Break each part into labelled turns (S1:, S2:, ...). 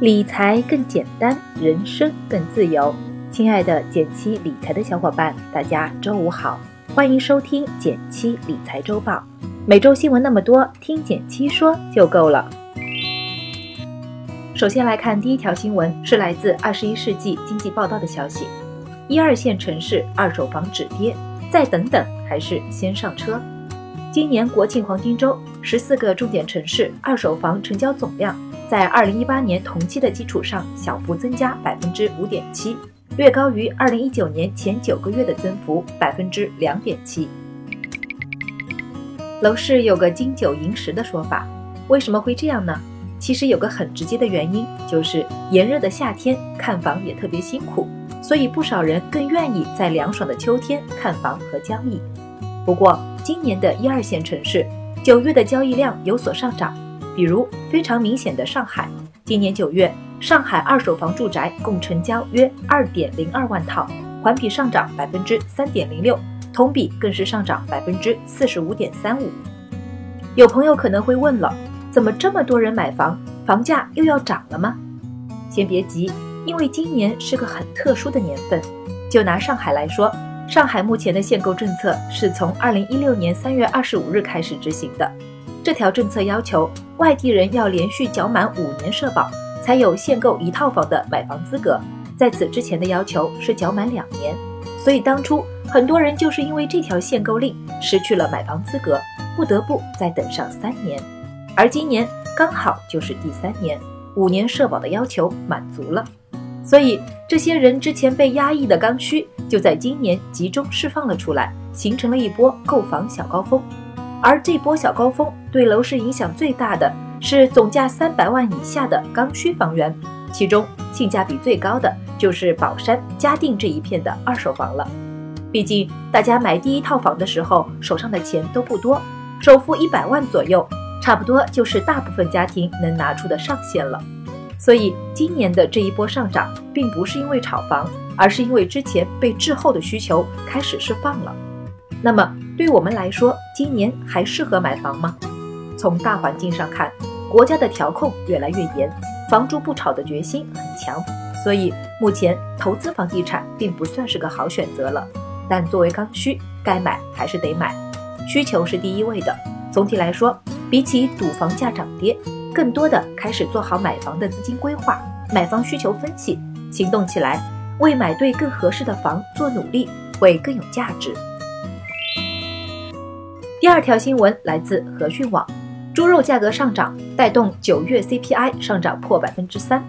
S1: 理财更简单，人生更自由。亲爱的减七理财的小伙伴，大家周五好，欢迎收听减七理财周报。每周新闻那么多，听减七说就够了。首先来看第一条新闻，是来自《二十一世纪经济报道》的消息：一二线城市二手房止跌，再等等还是先上车？今年国庆黄金周，十四个重点城市二手房成交总量在二零一八年同期的基础上小幅增加百分之五点七，略高于二零一九年前九个月的增幅百分之两点七。楼市有个金九银十的说法，为什么会这样呢？其实有个很直接的原因，就是炎热的夏天看房也特别辛苦，所以不少人更愿意在凉爽的秋天看房和交易。不过，今年的一二线城市九月的交易量有所上涨，比如非常明显的上海，今年九月上海二手房住宅共成交约二点零二万套，环比上涨百分之三点零六，同比更是上涨百分之四十五点三五。有朋友可能会问了，怎么这么多人买房，房价又要涨了吗？先别急，因为今年是个很特殊的年份，就拿上海来说。上海目前的限购政策是从二零一六年三月二十五日开始执行的。这条政策要求外地人要连续缴满五年社保，才有限购一套房的买房资格。在此之前的要求是缴满两年。所以当初很多人就是因为这条限购令失去了买房资格，不得不再等上三年。而今年刚好就是第三年，五年社保的要求满足了。所以这些人之前被压抑的刚需。就在今年集中释放了出来，形成了一波购房小高峰。而这波小高峰对楼市影响最大的是总价三百万以下的刚需房源，其中性价比最高的就是宝山、嘉定这一片的二手房了。毕竟大家买第一套房的时候手上的钱都不多，首付一百万左右，差不多就是大部分家庭能拿出的上限了。所以今年的这一波上涨，并不是因为炒房。而是因为之前被滞后的需求开始释放了。那么，对我们来说，今年还适合买房吗？从大环境上看，国家的调控越来越严，房住不炒的决心很强，所以目前投资房地产并不算是个好选择了。但作为刚需，该买还是得买，需求是第一位的。总体来说，比起赌房价涨跌，更多的开始做好买房的资金规划、买房需求分析，行动起来。为买对更合适的房做努力，会更有价值。第二条新闻来自和讯网，猪肉价格上涨带动九月 CPI 上涨破百分之三。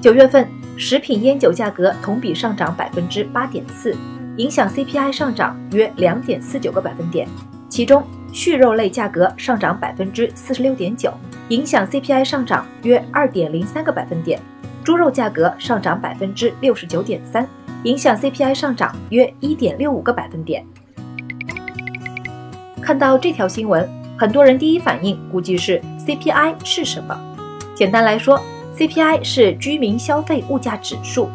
S1: 九月份食品烟酒价格同比上涨百分之八点四，影响 CPI 上涨约两点四九个百分点。其中畜肉类价格上涨百分之四十六点九，影响 CPI 上涨约二点零三个百分点。猪肉价格上涨百分之六十九点三，影响 CPI 上涨约一点六五个百分点。看到这条新闻，很多人第一反应估计是 CPI 是什么？简单来说，CPI 是居民消费物价指数，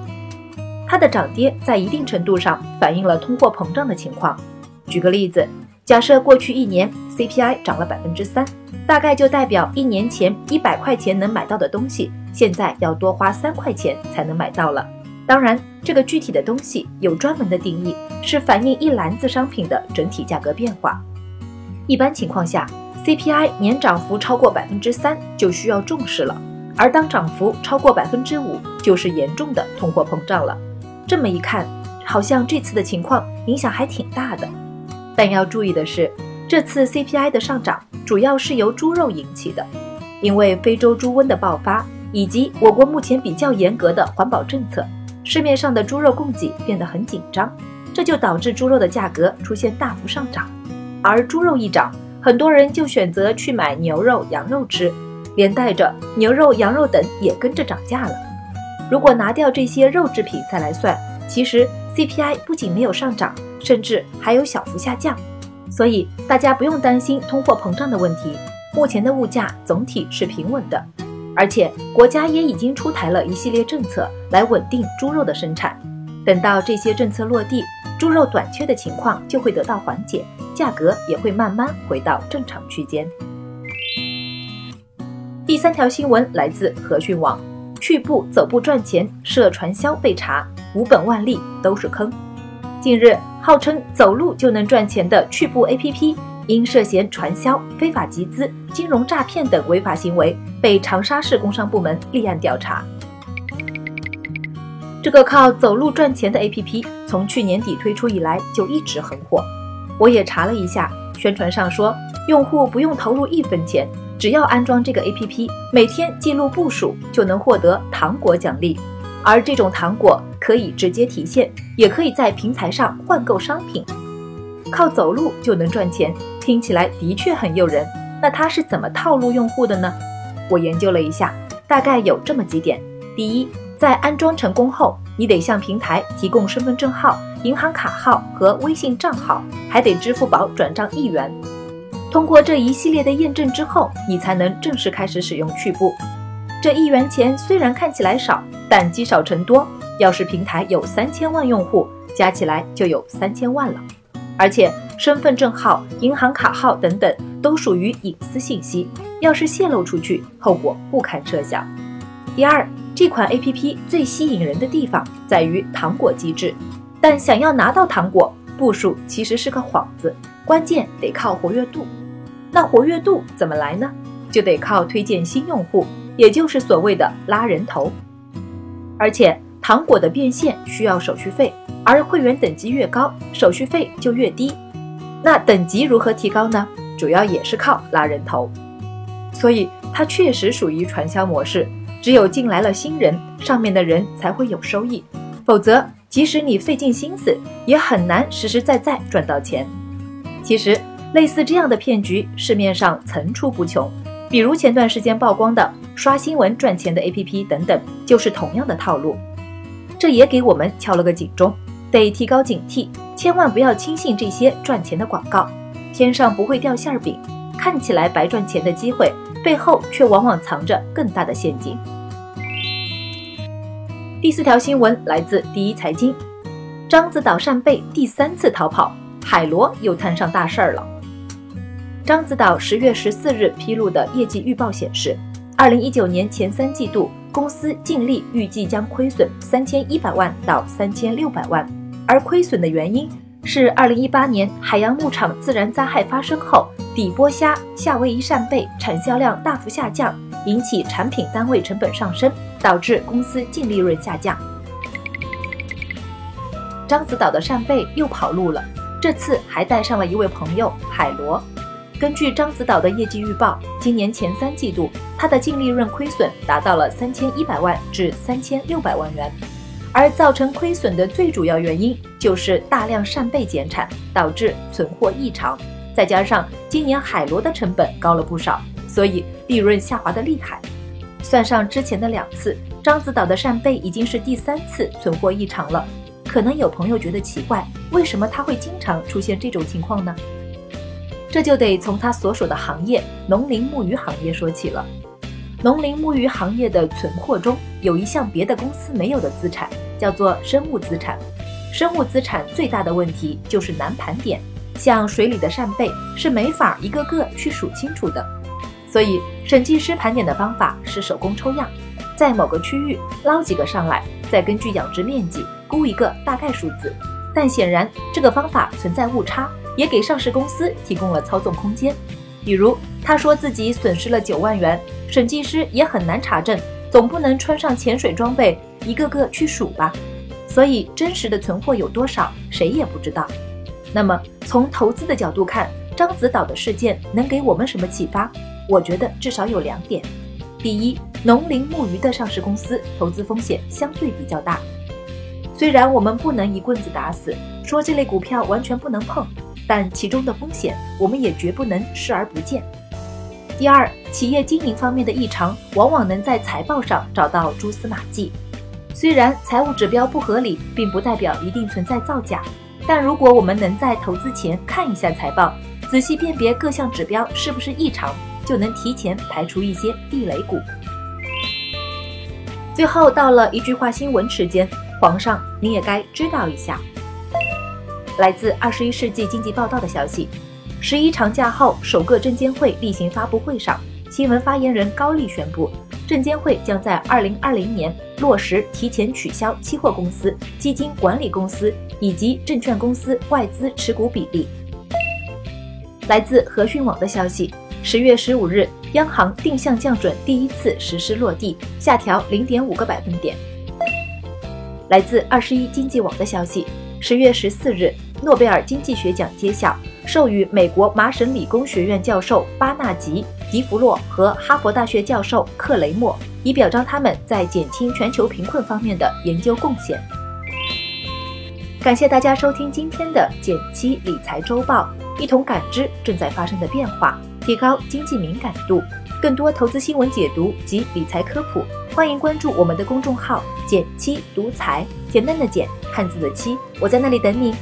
S1: 它的涨跌在一定程度上反映了通货膨胀的情况。举个例子，假设过去一年 CPI 涨了百分之三，大概就代表一年前一百块钱能买到的东西。现在要多花三块钱才能买到了。当然，这个具体的东西有专门的定义，是反映一篮子商品的整体价格变化。一般情况下，CPI 年涨幅超过百分之三就需要重视了，而当涨幅超过百分之五，就是严重的通货膨胀了。这么一看，好像这次的情况影响还挺大的。但要注意的是，这次 CPI 的上涨主要是由猪肉引起的，因为非洲猪瘟的爆发。以及我国目前比较严格的环保政策，市面上的猪肉供给变得很紧张，这就导致猪肉的价格出现大幅上涨。而猪肉一涨，很多人就选择去买牛肉、羊肉吃，连带着牛肉、羊肉等也跟着涨价了。如果拿掉这些肉制品再来算，其实 CPI 不仅没有上涨，甚至还有小幅下降。所以大家不用担心通货膨胀的问题，目前的物价总体是平稳的。而且国家也已经出台了一系列政策来稳定猪肉的生产，等到这些政策落地，猪肉短缺的情况就会得到缓解，价格也会慢慢回到正常区间。第三条新闻来自和讯网，去步走步赚钱涉传销被查，无本万利都是坑。近日，号称走路就能赚钱的去步 APP，因涉嫌传销、非法集资、金融诈骗等违法行为，被长沙市工商部门立案调查。这个靠走路赚钱的 APP，从去年底推出以来就一直很火。我也查了一下，宣传上说，用户不用投入一分钱。只要安装这个 APP，每天记录步数就能获得糖果奖励，而这种糖果可以直接提现，也可以在平台上换购商品。靠走路就能赚钱，听起来的确很诱人。那它是怎么套路用户的呢？我研究了一下，大概有这么几点：第一，在安装成功后，你得向平台提供身份证号、银行卡号和微信账号，还得支付宝转账一元。通过这一系列的验证之后，你才能正式开始使用趣步。这一元钱虽然看起来少，但积少成多。要是平台有三千万用户，加起来就有三千万了。而且身份证号、银行卡号等等都属于隐私信息，要是泄露出去，后果不堪设想。第二，这款 APP 最吸引人的地方在于糖果机制，但想要拿到糖果，步数其实是个幌子，关键得靠活跃度。那活跃度怎么来呢？就得靠推荐新用户，也就是所谓的拉人头。而且糖果的变现需要手续费，而会员等级越高，手续费就越低。那等级如何提高呢？主要也是靠拉人头。所以它确实属于传销模式，只有进来了新人，上面的人才会有收益，否则即使你费尽心思，也很难实实在在赚到钱。其实。类似这样的骗局，市面上层出不穷。比如前段时间曝光的刷新闻赚钱的 APP 等等，就是同样的套路。这也给我们敲了个警钟，得提高警惕，千万不要轻信这些赚钱的广告。天上不会掉馅儿饼，看起来白赚钱的机会，背后却往往藏着更大的陷阱。第四条新闻来自第一财经：獐子岛扇贝第三次逃跑，海螺又摊上大事儿了。獐子岛十月十四日披露的业绩预报显示，二零一九年前三季度公司净利预计将亏损三千一百万到三千六百万，而亏损的原因是二零一八年海洋牧场自然灾害发生后，底波虾、夏威夷扇贝产销量大幅下降，引起产品单位成本上升，导致公司净利润下降。獐子岛的扇贝又跑路了，这次还带上了一位朋友海螺。根据獐子岛的业绩预报，今年前三季度它的净利润亏损达到了三千一百万至三千六百万元，而造成亏损的最主要原因就是大量扇贝减产导致存货异常，再加上今年海螺的成本高了不少，所以利润下滑的厉害。算上之前的两次，獐子岛的扇贝已经是第三次存货异常了。可能有朋友觉得奇怪，为什么它会经常出现这种情况呢？这就得从他所属的行业——农林牧渔行业说起了。农林牧渔行业的存货中有一项别的公司没有的资产，叫做生物资产。生物资产最大的问题就是难盘点，像水里的扇贝是没法一个个去数清楚的。所以审计师盘点的方法是手工抽样，在某个区域捞几个上来，再根据养殖面积估一个大概数字。但显然这个方法存在误差。也给上市公司提供了操纵空间，比如他说自己损失了九万元，审计师也很难查证，总不能穿上潜水装备一个个去数吧？所以真实的存货有多少，谁也不知道。那么从投资的角度看，獐子岛的事件能给我们什么启发？我觉得至少有两点：第一，农林牧渔的上市公司投资风险相对比较大，虽然我们不能一棍子打死，说这类股票完全不能碰。但其中的风险，我们也绝不能视而不见。第二，企业经营方面的异常，往往能在财报上找到蛛丝马迹。虽然财务指标不合理，并不代表一定存在造假，但如果我们能在投资前看一下财报，仔细辨别各项指标是不是异常，就能提前排除一些地雷股。最后到了一句话新闻时间，皇上你也该知道一下。来自《二十一世纪经济报道》的消息，十一长假后首个证监会例行发布会上，新闻发言人高丽宣布，证监会将在二零二零年落实提前取消期货公司、基金管理公司以及证券公司外资持股比例。来自和讯网的消息，十月十五日，央行定向降准第一次实施落地，下调零点五个百分点。来自二十一经济网的消息，十月十四日，诺贝尔经济学奖揭晓，授予美国麻省理工学院教授巴纳吉·迪弗洛和哈佛大学教授克雷默，以表彰他们在减轻全球贫困方面的研究贡献。感谢大家收听今天的减七理财周报。一同感知正在发生的变化，提高经济敏感度。更多投资新闻解读及理财科普，欢迎关注我们的公众号“减七独财”，简单的简，汉字的七，我在那里等你。